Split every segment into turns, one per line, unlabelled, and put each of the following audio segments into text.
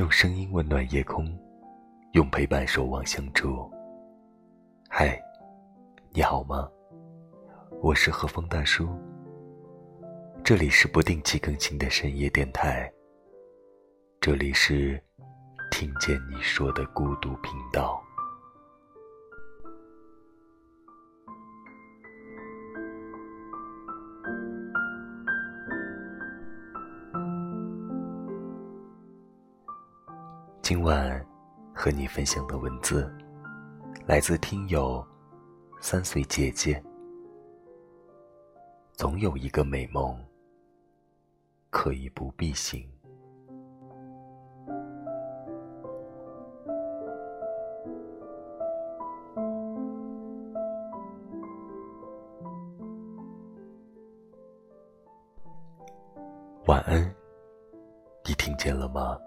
用声音温暖夜空，用陪伴守望相助。嗨，你好吗？我是和风大叔。这里是不定期更新的深夜电台。这里是听见你说的孤独频道。今晚和你分享的文字，来自听友三岁姐姐。总有一个美梦，可以不必醒。晚安，你听见了吗？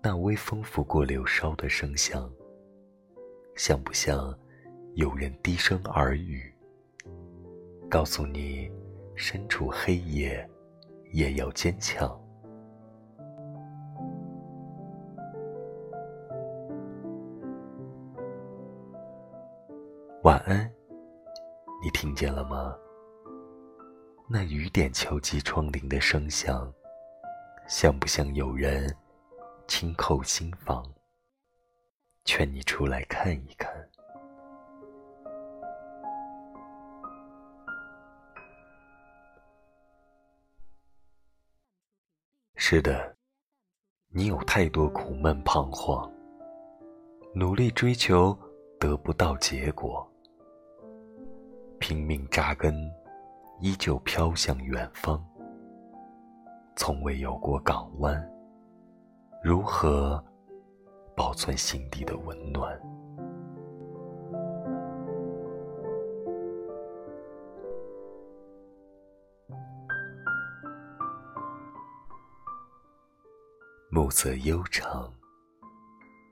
那微风拂过柳梢的声响，像不像有人低声耳语，告诉你，身处黑夜也要坚强。晚安，你听见了吗？那雨点敲击窗棂的声响，像不像有人？轻叩心房，劝你出来看一看。是的，你有太多苦闷彷徨，努力追求得不到结果，拼命扎根，依旧飘向远方，从未有过港湾。如何保存心底的温暖？暮色悠长，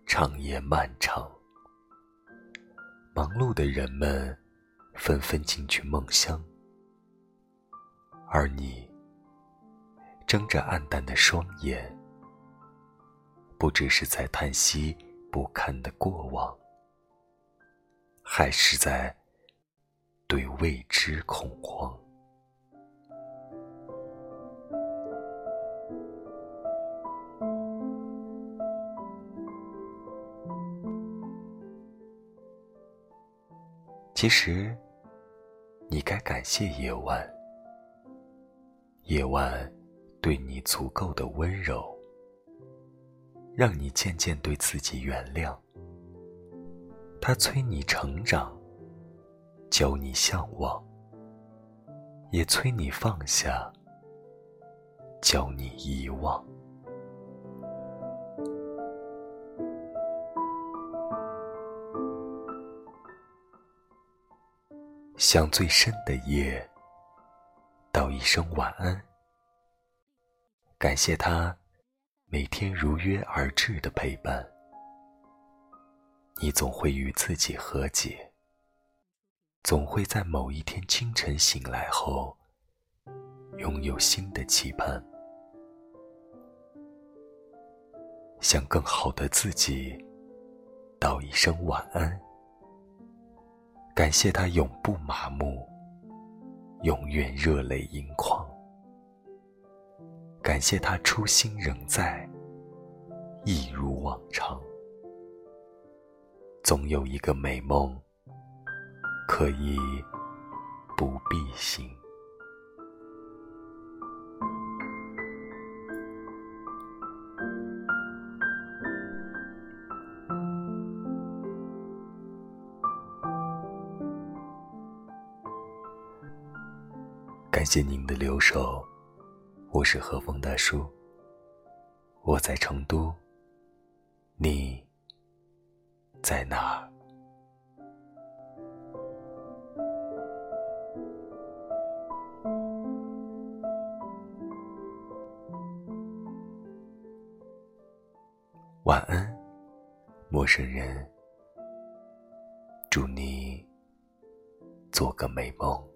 长夜漫长，忙碌的人们纷纷进去梦乡，而你睁着暗淡的双眼。不只是在叹息不堪的过往，还是在对未知恐慌。其实，你该感谢夜晚，夜晚对你足够的温柔。让你渐渐对自己原谅，他催你成长，教你向往，也催你放下，教你遗忘。向最深的夜道一声晚安，感谢他。每天如约而至的陪伴，你总会与自己和解，总会在某一天清晨醒来后，拥有新的期盼，向更好的自己道一声晚安，感谢他永不麻木，永远热泪盈眶。感谢他初心仍在，一如往常。总有一个美梦，可以不必醒。感谢您的留守。我是和风大叔，我在成都，你在哪儿？晚安，陌生人，祝你做个美梦。